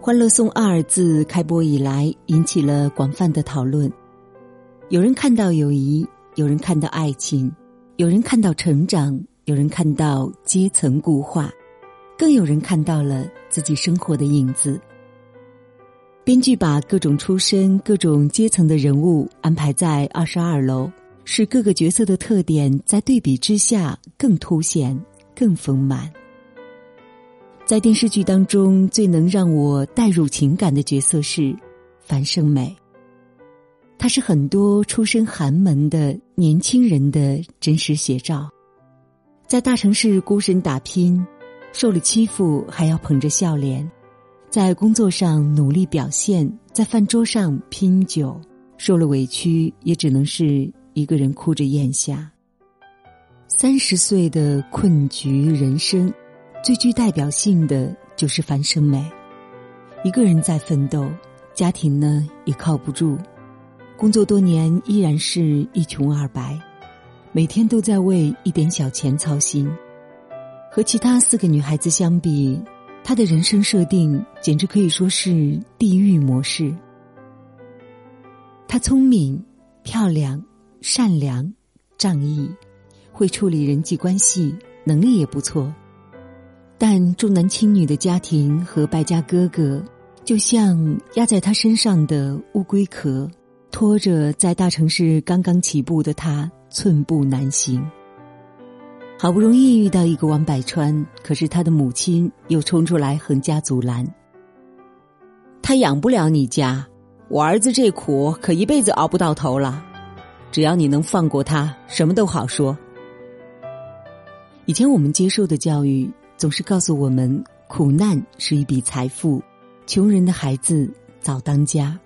《欢乐颂二》自开播以来引起了广泛的讨论。有人看到友谊，有人看到爱情，有人看到成长，有人看到阶层固化，更有人看到了自己生活的影子。编剧把各种出身、各种阶层的人物安排在二十二楼，使各个角色的特点在对比之下更凸显、更丰满。在电视剧当中，最能让我带入情感的角色是樊胜美。她是很多出身寒门的年轻人的真实写照，在大城市孤身打拼，受了欺负还要捧着笑脸。在工作上努力表现，在饭桌上拼酒，受了委屈也只能是一个人哭着咽下。三十岁的困局人生，最具代表性的就是樊胜美，一个人在奋斗，家庭呢也靠不住，工作多年依然是一穷二白，每天都在为一点小钱操心。和其他四个女孩子相比。她的人生设定简直可以说是地狱模式。他聪明、漂亮、善良、仗义，会处理人际关系，能力也不错。但重男轻女的家庭和败家哥哥，就像压在他身上的乌龟壳，拖着在大城市刚刚起步的他寸步难行。好不容易遇到一个王百川，可是他的母亲又冲出来横加阻拦。他养不了你家，我儿子这苦可一辈子熬不到头了。只要你能放过他，什么都好说。以前我们接受的教育总是告诉我们，苦难是一笔财富，穷人的孩子早当家。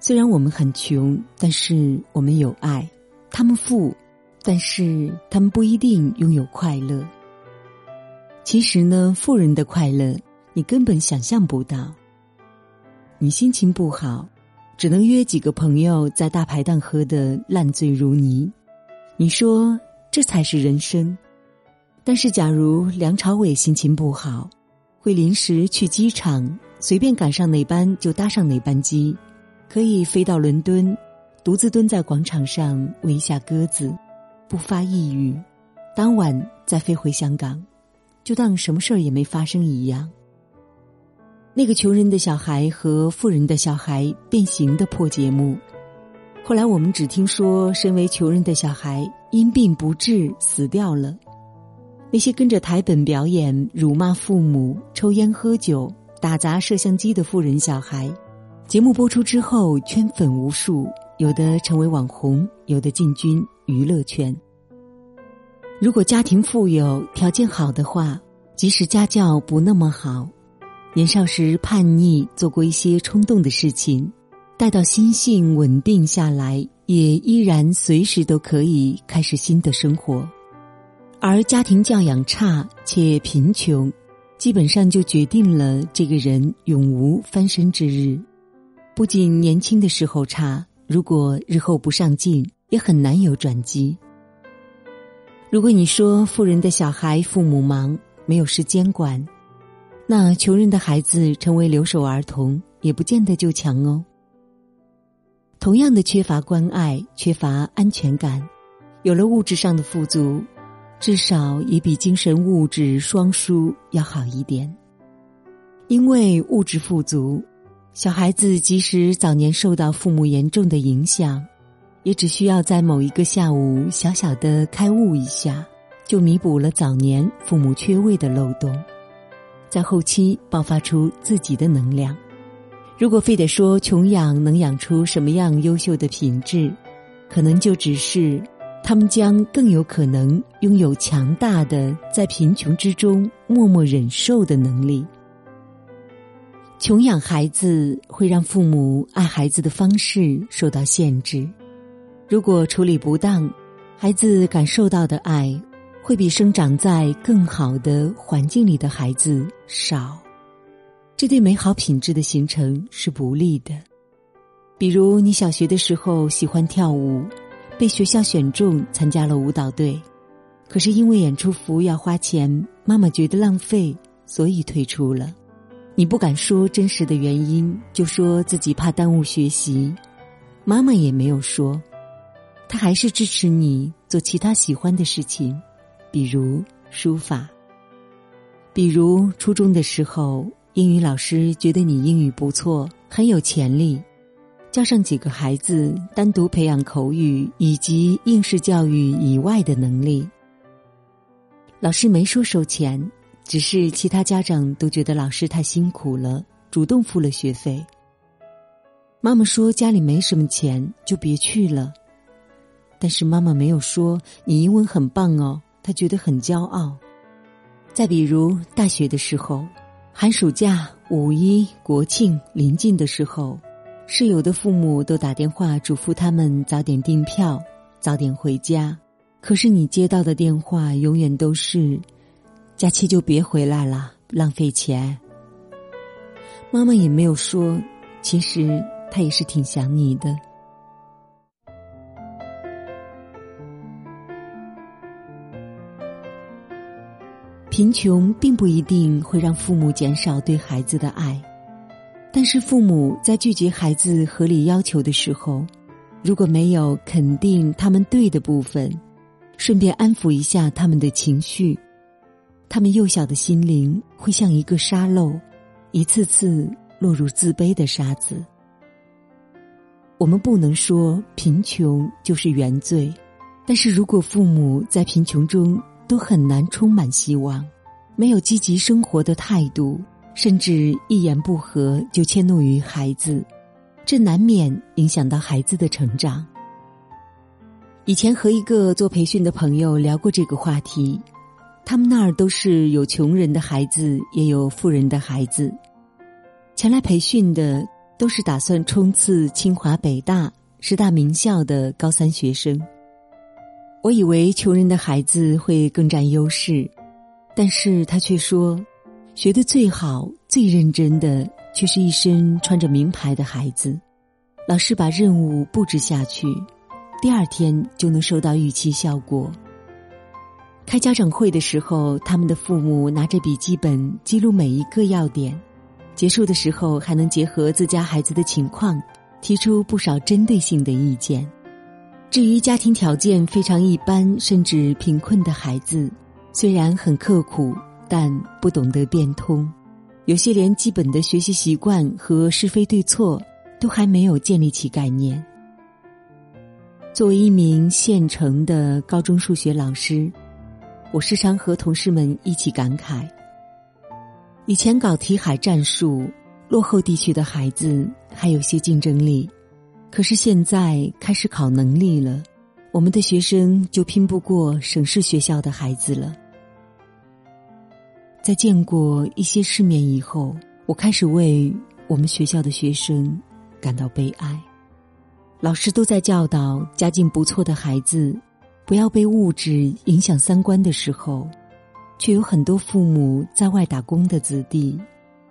虽然我们很穷，但是我们有爱，他们富。但是他们不一定拥有快乐。其实呢，富人的快乐你根本想象不到。你心情不好，只能约几个朋友在大排档喝得烂醉如泥。你说这才是人生。但是假如梁朝伟心情不好，会临时去机场，随便赶上哪班就搭上哪班机，可以飞到伦敦，独自蹲在广场上喂下鸽子。不发抑郁，当晚再飞回香港，就当什么事儿也没发生一样。那个穷人的小孩和富人的小孩变形的破节目，后来我们只听说，身为穷人的小孩因病不治死掉了。那些跟着台本表演、辱骂父母、抽烟喝酒、打砸摄像机的富人小孩，节目播出之后圈粉无数。有的成为网红，有的进军娱乐圈。如果家庭富有、条件好的话，即使家教不那么好，年少时叛逆做过一些冲动的事情，待到心性稳定下来，也依然随时都可以开始新的生活。而家庭教养差且贫穷，基本上就决定了这个人永无翻身之日。不仅年轻的时候差。如果日后不上进，也很难有转机。如果你说富人的小孩父母忙，没有时间管，那穷人的孩子成为留守儿童，也不见得就强哦。同样的缺乏关爱，缺乏安全感，有了物质上的富足，至少也比精神物质双输要好一点。因为物质富足。小孩子即使早年受到父母严重的影响，也只需要在某一个下午小小的开悟一下，就弥补了早年父母缺位的漏洞，在后期爆发出自己的能量。如果非得说穷养能养出什么样优秀的品质，可能就只是他们将更有可能拥有强大的在贫穷之中默默忍受的能力。穷养孩子会让父母爱孩子的方式受到限制，如果处理不当，孩子感受到的爱会比生长在更好的环境里的孩子少，这对美好品质的形成是不利的。比如，你小学的时候喜欢跳舞，被学校选中参加了舞蹈队，可是因为演出服要花钱，妈妈觉得浪费，所以退出了。你不敢说真实的原因，就说自己怕耽误学习。妈妈也没有说，她还是支持你做其他喜欢的事情，比如书法。比如初中的时候，英语老师觉得你英语不错，很有潜力，叫上几个孩子单独培养口语以及应试教育以外的能力。老师没说收钱。只是其他家长都觉得老师太辛苦了，主动付了学费。妈妈说家里没什么钱，就别去了。但是妈妈没有说你英文很棒哦，她觉得很骄傲。再比如大学的时候，寒暑假、五一、国庆临近的时候，室友的父母都打电话嘱咐他们早点订票，早点回家。可是你接到的电话永远都是。假期就别回来了，浪费钱。妈妈也没有说，其实她也是挺想你的。贫穷并不一定会让父母减少对孩子的爱，但是父母在拒绝孩子合理要求的时候，如果没有肯定他们对的部分，顺便安抚一下他们的情绪。他们幼小的心灵会像一个沙漏，一次次落入自卑的沙子。我们不能说贫穷就是原罪，但是如果父母在贫穷中都很难充满希望，没有积极生活的态度，甚至一言不合就迁怒于孩子，这难免影响到孩子的成长。以前和一个做培训的朋友聊过这个话题。他们那儿都是有穷人的孩子，也有富人的孩子。前来培训的都是打算冲刺清华、北大、十大名校的高三学生。我以为穷人的孩子会更占优势，但是他却说，学的最好、最认真的却是一身穿着名牌的孩子。老师把任务布置下去，第二天就能收到预期效果。开家长会的时候，他们的父母拿着笔记本记录每一个要点，结束的时候还能结合自家孩子的情况，提出不少针对性的意见。至于家庭条件非常一般甚至贫困的孩子，虽然很刻苦，但不懂得变通，有些连基本的学习习惯和是非对错都还没有建立起概念。作为一名县城的高中数学老师。我时常和同事们一起感慨：以前搞题海战术，落后地区的孩子还有些竞争力；可是现在开始考能力了，我们的学生就拼不过省市学校的孩子了。在见过一些世面以后，我开始为我们学校的学生感到悲哀。老师都在教导家境不错的孩子。不要被物质影响三观的时候，却有很多父母在外打工的子弟，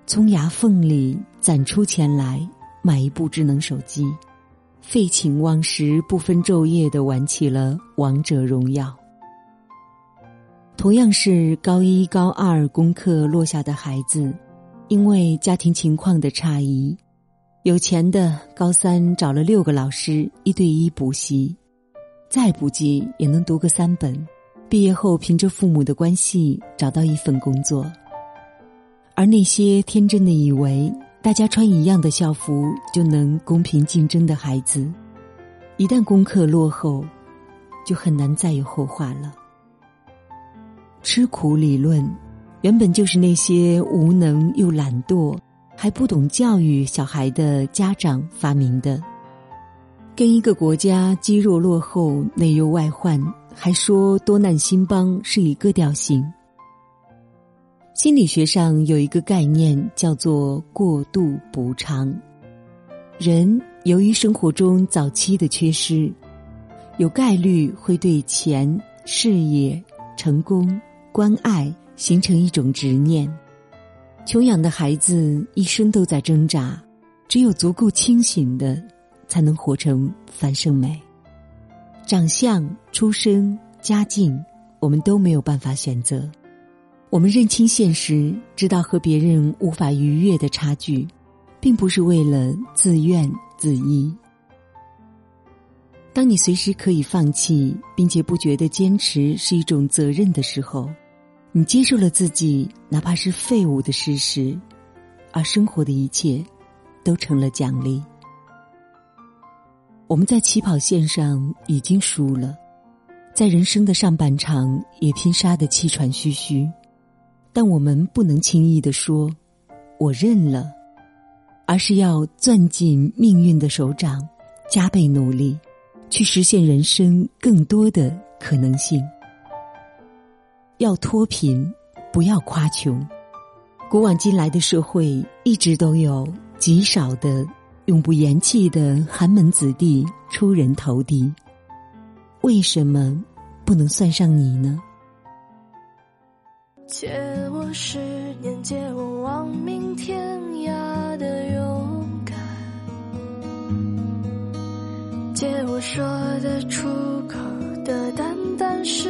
从牙缝里攒出钱来买一部智能手机，废寝忘食、不分昼夜的玩起了王者荣耀。同样是高一、高二功课落下的孩子，因为家庭情况的差异，有钱的高三找了六个老师一对一补习。再不济也能读个三本，毕业后凭着父母的关系找到一份工作。而那些天真的以为大家穿一样的校服就能公平竞争的孩子，一旦功课落后，就很难再有后话了。吃苦理论，原本就是那些无能又懒惰、还不懂教育小孩的家长发明的。跟一个国家积弱落后、内忧外患，还说多难兴邦是一个调性。心理学上有一个概念叫做过度补偿。人由于生活中早期的缺失，有概率会对钱、事业、成功、关爱形成一种执念。穷养的孩子一生都在挣扎，只有足够清醒的。才能活成樊胜美。长相、出身、家境，我们都没有办法选择。我们认清现实，知道和别人无法逾越的差距，并不是为了自怨自艾。当你随时可以放弃，并且不觉得坚持是一种责任的时候，你接受了自己哪怕是废物的事实，而生活的一切都成了奖励。我们在起跑线上已经输了，在人生的上半场也拼杀得气喘吁吁。但我们不能轻易的说“我认了”，而是要攥紧命运的手掌，加倍努力，去实现人生更多的可能性。要脱贫，不要夸穷。古往今来的社会一直都有极少的永不言弃的寒门子弟出人头地，为什么不能算上你呢？借我十年，借我亡命天涯的勇敢，借我说得出口的淡淡誓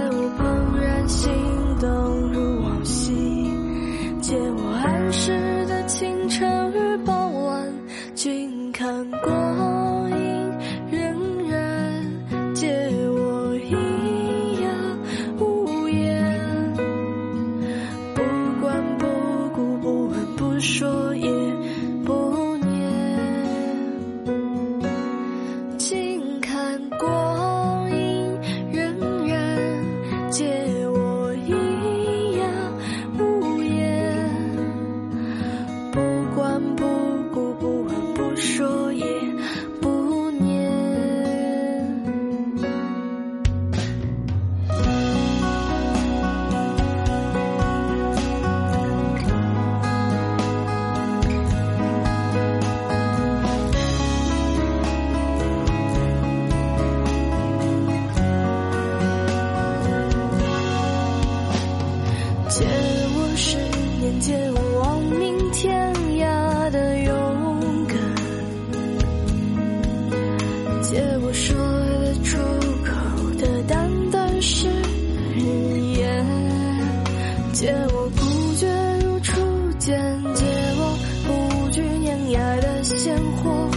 生活。